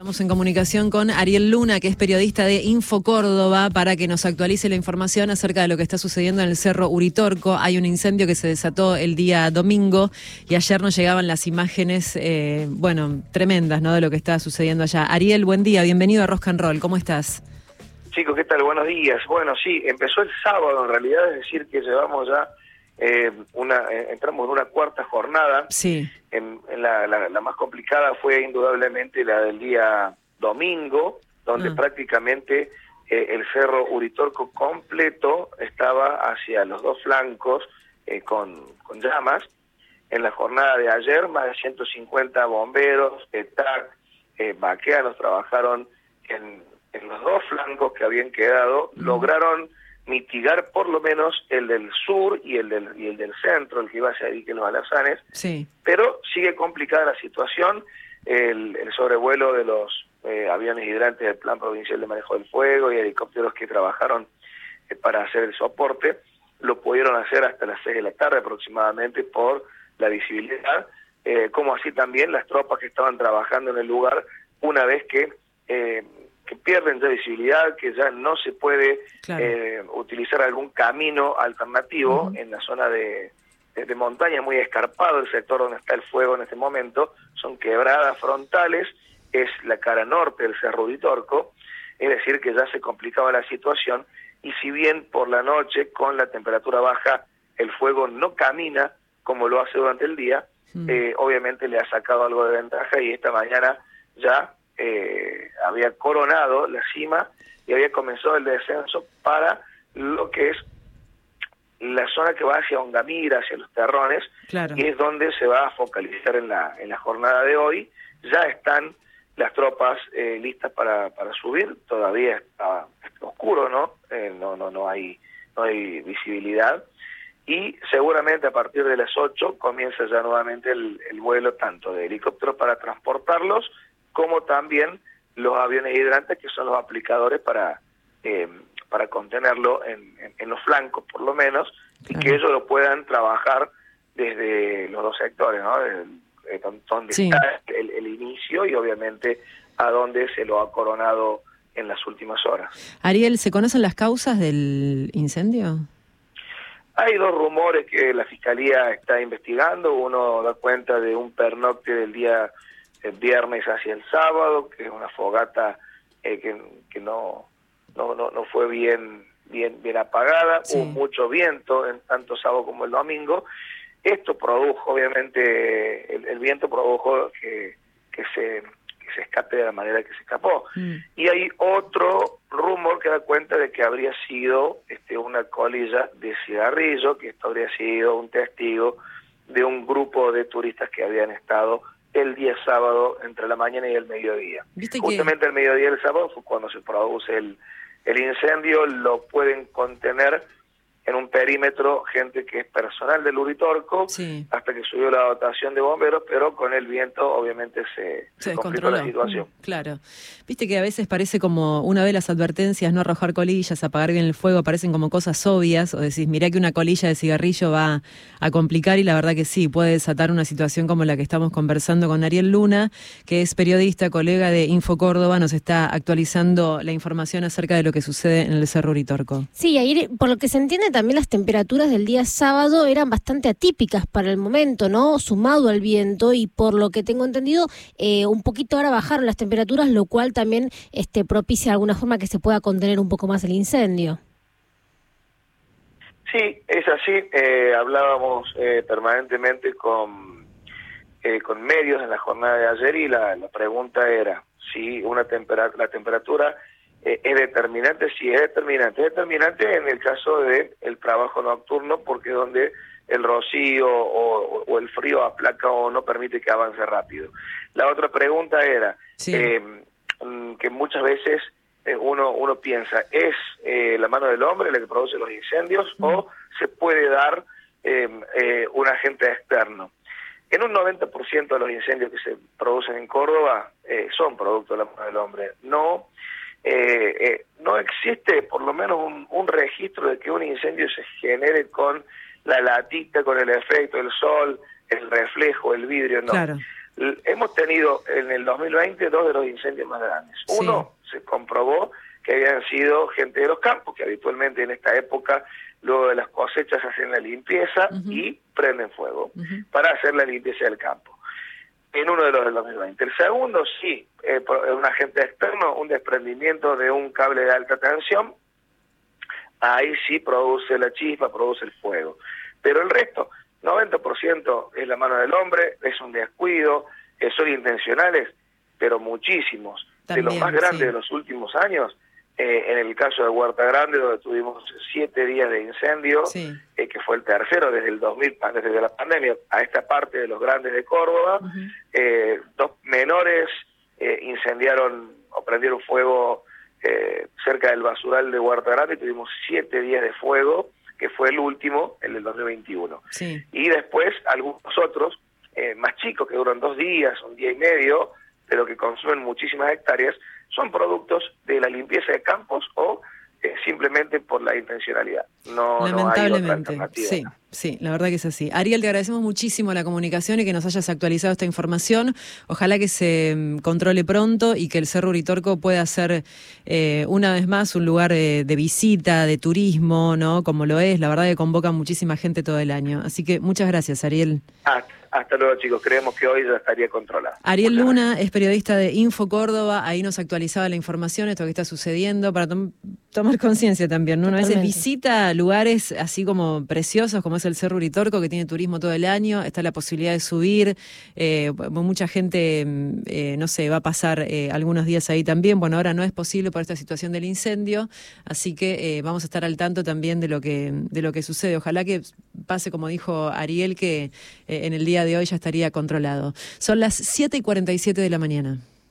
Estamos en comunicación con Ariel Luna, que es periodista de Info Córdoba, para que nos actualice la información acerca de lo que está sucediendo en el Cerro Uritorco. Hay un incendio que se desató el día domingo y ayer nos llegaban las imágenes, eh, bueno, tremendas, ¿no? De lo que está sucediendo allá. Ariel, buen día, bienvenido a Rock and Roll, ¿cómo estás? Chicos, ¿qué tal? Buenos días. Bueno, sí, empezó el sábado en realidad, es decir, que llevamos ya eh, una, eh, entramos en una cuarta jornada. Sí. En, la, la, más complicada fue indudablemente la del día domingo, donde ah. prácticamente eh, el cerro Uritorco completo estaba hacia los dos flancos con, con llamas. En la jornada de ayer, más de 150 bomberos, TAC, vaqueanos trabajaron en, en los dos flancos que habían quedado, lograron mitigar por lo menos el del sur y el del, y el del centro, el que iba hacia que los Alazanes, sí. pero sigue complicada la situación, el, el sobrevuelo de los eh, aviones hidrantes del Plan Provincial de Manejo del Fuego y helicópteros que trabajaron eh, para hacer el soporte, lo pudieron hacer hasta las 6 de la tarde aproximadamente por la visibilidad, eh, como así también las tropas que estaban trabajando en el lugar una vez que que pierden ya visibilidad, que ya no se puede eh, utilizar algún camino alternativo en la zona de, de, montaña, muy escarpado el sector donde está el fuego en este momento, son quebradas frontales, es la cara norte del Cerro Ditorco, es decir, que ya se complicaba la situación, y si bien por la noche, con la temperatura baja, el fuego no camina como lo hace durante el día, eh, obviamente le ha sacado algo de ventaja y esta mañana ya eh, había coronado la cima y había comenzado el descenso para lo que es la zona que va hacia Ongamira, hacia los terrones, y es donde se va a focalizar en la, en la jornada de hoy. Ya están las tropas eh, listas para, para subir, todavía está, oscuro, ¿no? Eh, no, no, no hay, no hay visibilidad. Y seguramente a partir de las 8 comienza ya nuevamente el, el vuelo tanto de helicópteros para transportarlos como también los aviones hidrantes, que son los aplicadores para, eh, para contenerlo en, en, los flancos, por lo menos, y que ellos lo puedan trabajar desde los dos sectores, ¿no? Eh, donde está el, el, inicio y obviamente a donde se lo ha coronado en las últimas horas. Ariel, ¿se conocen las causas del incendio? Hay dos rumores que la Fiscalía está investigando. Uno da cuenta de un pernocte del día el viernes hacia el sábado, que es una fogata eh, que, que no, no, no, no, fue bien, bien, bien apagada, hubo mucho viento en tanto sábado como el domingo. Esto produjo, obviamente, el, viento produjo que, que, se, que se escape de la manera que se escapó. Mm. Y hay otro rumor que da cuenta de que habría sido este, una colilla de cigarrillo, que esto habría sido un testigo de un grupo de turistas que habían estado el día sábado entre la mañana y el mediodía. Justamente el mediodía del sábado fue cuando se produce el, el incendio, lo pueden contener en un perímetro gente que es personal del Uritorco, hasta que subió la dotación de bomberos, pero con el viento obviamente se, se, se la situación. Mm, claro. Viste que a veces parece como una vez las advertencias, no arrojar colillas, apagar bien el fuego, parecen como cosas obvias, o decís, mirá que una colilla de cigarrillo va a complicar y la verdad que sí, puede desatar una situación como la que estamos conversando con Ariel Luna, que es periodista, colega de Info Córdoba, nos está actualizando la información acerca de lo que sucede en el Cerro Uritorco. Sí, ahí por lo que se entiende también las temperaturas del día sábado eran bastante atípicas para el momento, ¿no? Sumado al viento y por lo que tengo entendido, eh, un poquito ahora bajaron las temperaturas, lo cual también este, propicia de alguna forma que se pueda contener un poco más el incendio. Sí, es así. Eh, hablábamos eh, permanentemente con, con medios en la jornada de ayer y la, la pregunta era si una temperatura, la temperatura eh, es determinante, sí es determinante. Es determinante en el caso del el trabajo nocturno porque donde el rocío o, el frío aplaca o no permite que avance rápido. La otra pregunta era eh, mm, que muchas veces eh, uno, uno piensa, ¿es la mano del hombre la que produce los incendios o se puede dar un agente externo? En un 90% de los incendios que se producen en Córdoba son producto de la mano del hombre. No eh, eh, no existe por lo menos un, registro de que un incendio se genere con la latita, con el efecto del sol, el reflejo, el vidrio, no. hemos tenido en el 2020 dos de los incendios más grandes. Uno se comprobó que habían sido gente de los campos, que habitualmente en esta época, luego de las cosechas, hacen la limpieza y prenden fuego para hacer la limpieza del campo. En uno de los del 2020. El segundo, sí, eh, un agente externo, un desprendimiento de un cable de alta tensión, ahí sí produce la chispa, produce el fuego. Pero el resto, 90% es la mano del hombre, es un descuido, que son intencionales, pero muchísimos. de los más grandes de los últimos años, eh, en el caso de Huerta Grande, donde tuvimos siete días de incendio, eh, que fue el tercero desde el 2000, desde la pandemia, a esta parte de los grandes de Córdoba, eh, dos menores incendiaron o prendieron fuego cerca del basural de Huerta Grande, y tuvimos siete días de fuego, que fue el último, el del 2021. Y después algunos otros, más chicos, que duran dos días, un día y medio, pero que consumen muchísimas hectáreas, son productos de la limpieza de campos o eh, simplemente por la intencionalidad. No, Lamentablemente, sí, sí, la verdad que es así. Ariel, te agradecemos muchísimo la comunicación y que nos hayas actualizado esta información. Ojalá que se mm, controle pronto y que el Cerro Uritorco pueda ser eh, una vez más un lugar eh, de visita, de turismo, ¿no? Como lo es, la verdad que convoca muchísima gente todo el año. Así que muchas gracias, Ariel. Ah, hasta luego, chicos. Creemos que hoy ya estaría controlada. Ariel Luna es periodista de Info Córdoba. Ahí nos actualizaba la información, esto que está sucediendo, para tomar conciencia también. ¿no? Una vez visita lugares así como preciosos, como es el Cerro Uritorco, que tiene turismo todo el año. Está la posibilidad de subir. Eh, mucha gente, mm, eh, no sé, va a pasar eh, algunos días ahí también. Bueno, ahora no es posible por esta situación del incendio. Así que vamos a estar al tanto también de lo que, de lo que sucede. Ojalá que pase, como dijo Ariel, que en el día de hoy ya estaría controlado. Son las 7 y 47 de la mañana.